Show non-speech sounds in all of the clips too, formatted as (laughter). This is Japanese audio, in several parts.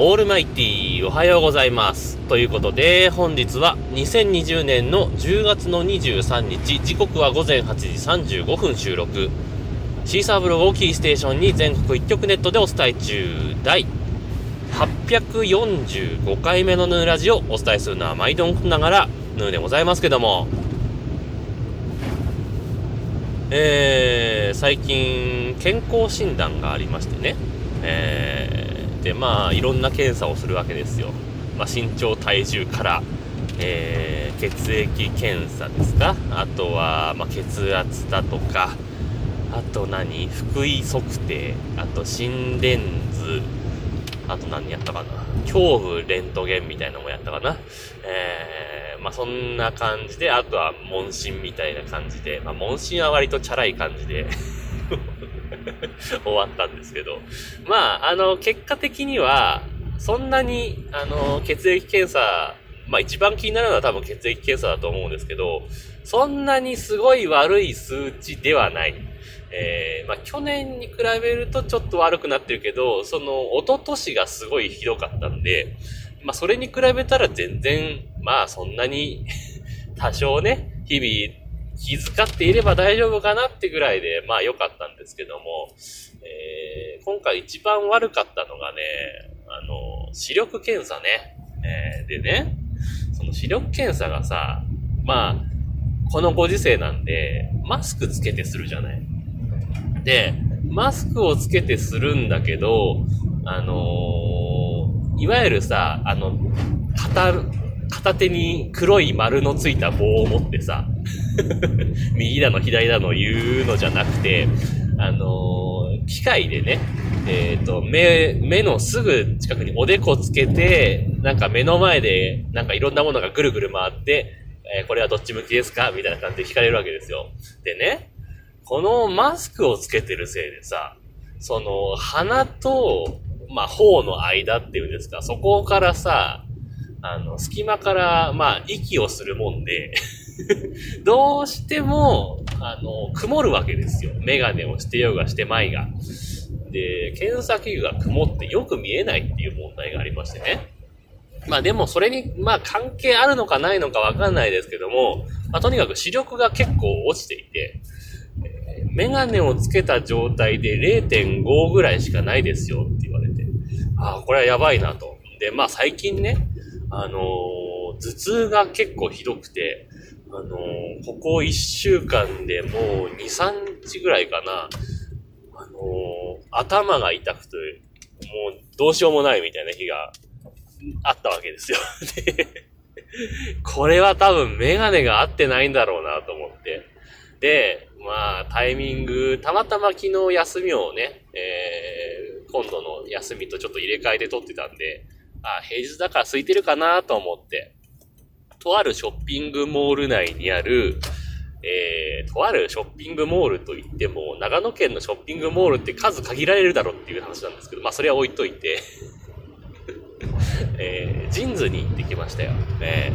オールマイティーおはようございます。ということで、本日は2020年の10月の23日、時刻は午前8時35分収録。シーサーブログをキーステーションに全国1局ネットでお伝え中、第845回目のヌーラジをお伝えするのは毎度ながらヌーでございますけども、えー、最近健康診断がありましてね、えー、まあ、いろんな検査をするわけですよ。まあ、身長、体重から、えー、血液検査ですか？あとは、まあ、血圧だとか、あと何？腹囲測定、あと心電図、あと何やったかな？胸部レントゲンみたいなのもやったかな？えー、まあそんな感じで、あとは問診みたいな感じで、まあ問診は割とチャラい感じで。(laughs) (laughs) 終わったんですけど。まあ、あの、結果的には、そんなに、あの、血液検査、まあ一番気になるのは多分血液検査だと思うんですけど、そんなにすごい悪い数値ではない。えー、まあ去年に比べるとちょっと悪くなってるけど、その、一昨年がすごいひどかったんで、まあそれに比べたら全然、まあそんなに (laughs) 多少ね、日々気遣っていれば大丈夫かなってぐらいで、まあ良かったんですけども、えー、今回一番悪かったのがね、あの、視力検査ね。えー、でね、その視力検査がさ、まあ、このご時世なんで、マスクつけてするじゃない。で、マスクをつけてするんだけど、あのー、いわゆるさ、あの、片、片手に黒い丸のついた棒を持ってさ、(laughs) 右だの左だの言うのじゃなくて、あのー、機械でね、えっ、ー、と、目、目のすぐ近くにおでこつけて、なんか目の前で、なんかいろんなものがぐるぐる回って、えー、これはどっち向きですか？みたいな感じで聞かれるわけですよ。でね、このマスクをつけてるせいでさ、その、鼻と、まあ、頬の間っていうんですか、そこからさ、あの、隙間から、まあ、息をするもんで (laughs) どうしても、あの、曇るわけですよ。メガネをしてようがしてまいが。で、検査器具が曇ってよく見えないっていう問題がありましてね。まあでもそれに、まあ関係あるのかないのかわかんないですけども、まあとにかく視力が結構落ちていて、え、メガネをつけた状態で0.5ぐらいしかないですよって言われて、ああ、これはやばいなと。で、まあ最近ね、あのー、頭痛が結構ひどくて、あのー、ここ1週間でもう2、3日ぐらいかな、あのー、頭が痛くて、もうどうしようもないみたいな日があったわけですよ。(laughs) これは多分メガネが合ってないんだろうなと思って。で、まあ、タイミング、たまたま昨日休みをね、えー、今度の休みとちょっと入れ替えて取ってたんで、あ、平日だから空いてるかなと思って、とあるショッピングモール内にある、えー、とあるショッピングモールといっても、長野県のショッピングモールって数限られるだろっていう話なんですけど、まあそれは置いといて。(laughs) えー、ジンズに行ってきましたよ。え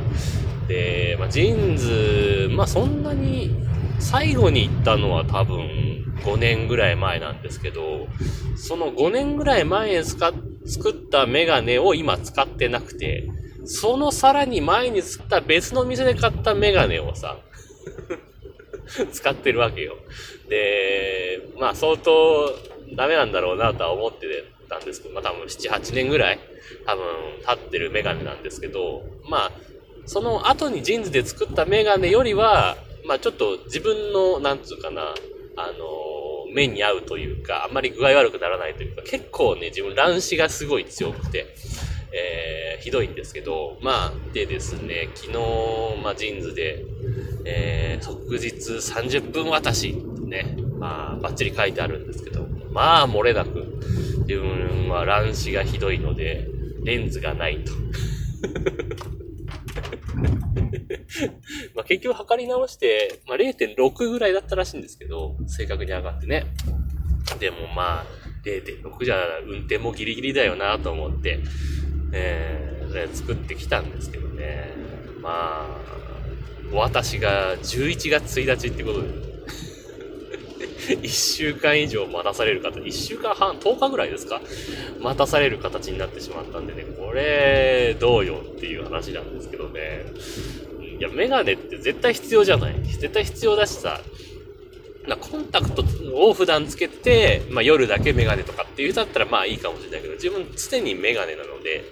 ー、で、まあ、ジンズ、まあそんなに、最後に行ったのは多分5年ぐらい前なんですけど、その5年ぐらい前に使っ作ったメガネを今使ってなくて、そのさらに前に作った別の店で買ったメガネをさ、(laughs) 使ってるわけよ。で、まあ相当ダメなんだろうなとは思ってたんですけど、まあ多分7、8年ぐらい多分経ってるメガネなんですけど、まあその後にジーンズで作ったメガネよりは、まあちょっと自分の、なんつうかな、あの目に合うというか、あんまり具合悪くならないというか、結構ね、自分乱視がすごい強くて、えー、ひどいんですけど、まあ、でですね、昨日、まあ、ジーンズで、えー、即日30分渡し、ね、まあ、バッチリ書いてあるんですけど、まあ、漏れなく、自分は乱視がひどいので、レンズがないと。(laughs) あ結局測り直して、まあ0.6ぐらいだったらしいんですけど、正確に上がってね。でもまあ、0.6じゃ運転もギリギリだよなと思って、えー、作ってきたんですけどね。まあ、私が11月1日ってことで、(laughs) 1週間以上待たされる方、1週間半、10日ぐらいですか待たされる形になってしまったんでね、これ、どうよっていう話なんですけどね。や、メガネって絶対必要じゃない。絶対必要だしさ、なコンタクトを普段つけて、まあ夜だけメガネとかっていう人だったらまあいいかもしれないけど、自分常にメガネなので、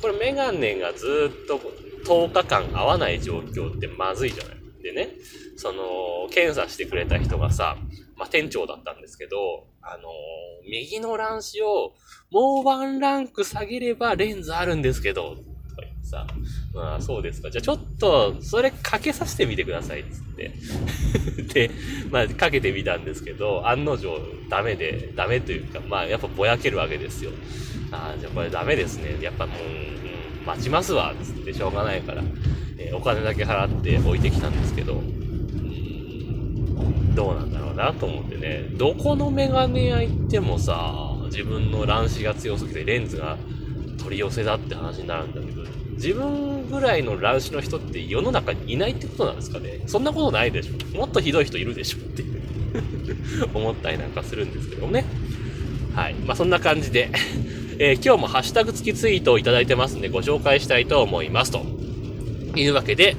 これメガネがずっと10日間合わない状況ってまずいじゃない。でね、その、検査してくれた人がさ、まあ、店長だったんですけど、あのー、右の乱視をもうワンランク下げればレンズあるんですけど、さ、まあそうですか。じゃあちょっと、それかけさせてみてください、つって。(laughs) で、まあかけてみたんですけど、案の定ダメで、ダメというか、まあやっぱぼやけるわけですよ。ああ、じゃあこれダメですね。やっぱもう、うん、待ちますわ、つってしょうがないから。えー、お金だけ払って置いてきたんですけど、どうなんだろうなと思ってね、どこのメガネ屋行ってもさ、自分の乱視が強すぎてレンズが取り寄せだって話になるんだけど、自分ぐらいの乱視の人って世の中にいないってことなんですかねそんなことないでしょもっとひどい人いるでしょっていう (laughs) 思ったりなんかするんですけどね。はい。まあ、そんな感じで (laughs) えー、今日もハッシュタグ付きツイートをいただいてますんでご紹介したいと思いますと。いうわけで、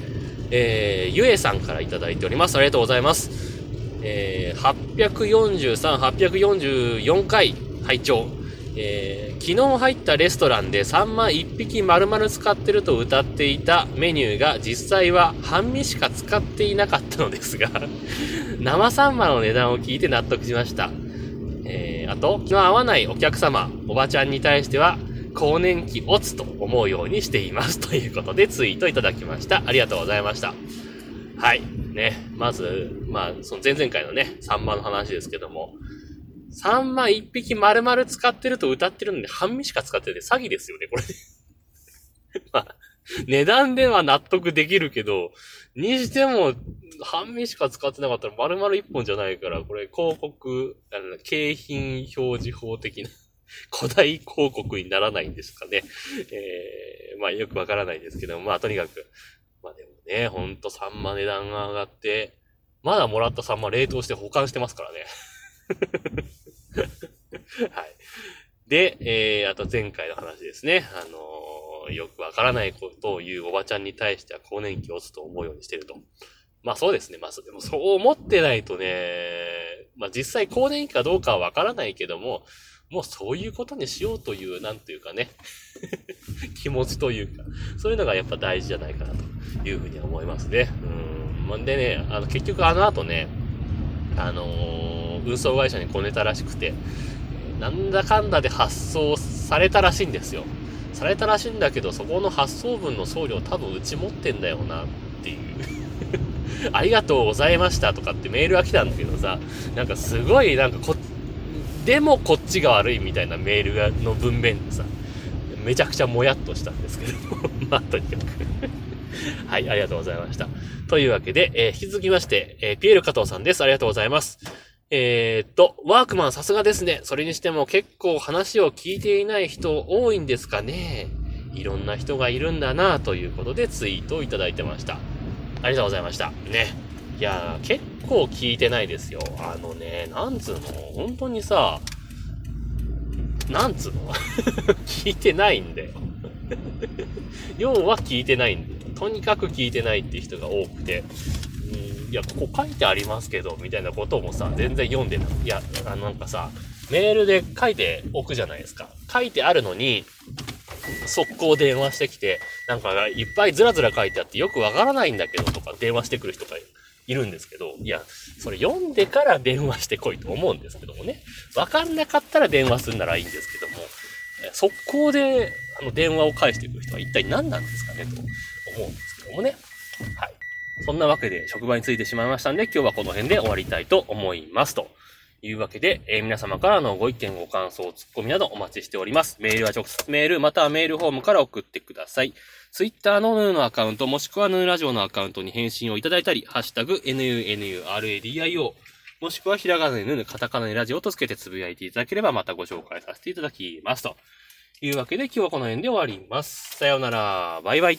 えー、ゆえさんからいただいております。ありがとうございます。えー、843、844回拝聴えー、昨日入ったレストランでサンマ1匹丸々使ってると歌っていたメニューが実際は半身しか使っていなかったのですが (laughs) 生サンマの値段を聞いて納得しました。えー、あと、気の合わないお客様、おばちゃんに対しては、更年期オツと思うようにしています。ということでツイートいただきました。ありがとうございました。はい。ね。まず、まあ、その前々回のね、サンマの話ですけども、サンマ一匹丸々使ってると歌ってるので、半身しか使ってて詐欺ですよね、これ。(laughs) まあ、値段では納得できるけど、にしても、半身しか使ってなかったら丸々一本じゃないから、これ広告、あの、景品表示法的な (laughs) 古代広告にならないんですかね。えー、まあよくわからないですけど、まあとにかく、まあでもね、ほんとサンマ値段が上がって、まだもらったサンマ冷凍して保管してますからね。(laughs) はい。で、えー、あと前回の話ですね。あのー、よくわからないことを言うおばちゃんに対しては更年期を打つと思うようにしてると。まあそうですね。まあでもそう思ってないとね、まあ実際更年期かどうかはわからないけども、もうそういうことにしようという、なんというかね (laughs) 気持ちというか、そういうのがやっぱ大事じゃないかなというふうに思いますね。うん。でね、あの、結局あの後ね、あのー、運送会社にこねたらしくて、なんだかんだで発送されたらしいんですよ。されたらしいんだけど、そこの発送分の送料多分うち持ってんだよなっていう (laughs) ありがとうございましたとかってメールが来たんだけどさ、なんかすごいなんかこ、でもこっちが悪いみたいなメールがの文面でさ、めちゃくちゃもやっとしたんですけど (laughs) まあ、とにかくはい、ありがとうございました。というわけで、えー、引き続きまして、えー、ピエール加藤さんです。ありがとうございます。えー、っと、ワークマンさすがですね。それにしても結構話を聞いていない人多いんですかね。いろんな人がいるんだなということでツイートをいただいてました。ありがとうございました。ね。いや結構聞いてないですよ。あのね、なんつうの？本当にさ、なんつうの？(laughs) 聞いてないんだよ (laughs) 要は聞いてないんだよ。とにかく聞いてないって人が多くて、いや、ここ書いてありますけど、みたいなこともさ、全然読んでない。いや、なんかさ、メールで書いておくじゃないですか。書いてあるのに、速攻電話してきて、なんかいっぱいずらずら書いてあってよくわからないんだけどとか電話してくる人がいるんですけど、いや、それ読んでから電話してこいと思うんですけどもね。わかんなかったら電話するならいいんですけども、速攻で、あの、電話を返してくる人は一体何なんですかねと思うんですけどもね。そんなわけで職場についてしまいましたんで、今日はこの辺で終わりたいと思います。というわけで、えー、皆様からのご意見、ご感想、ツッコミなどお待ちしております。メールは直接メール、またはメールフォームから送ってください。ツイッターのヌーのアカウント、もしくはヌーラジオのアカウントに返信をいただいたり、ハッシュタグ、NUNURADIO、もしくはひらがなでヌー、カタカナでラジオとつけてつぶやいていただければまたご紹介させていただきます。というわけで今日はこの辺で終わります。さようなら。バイバイ。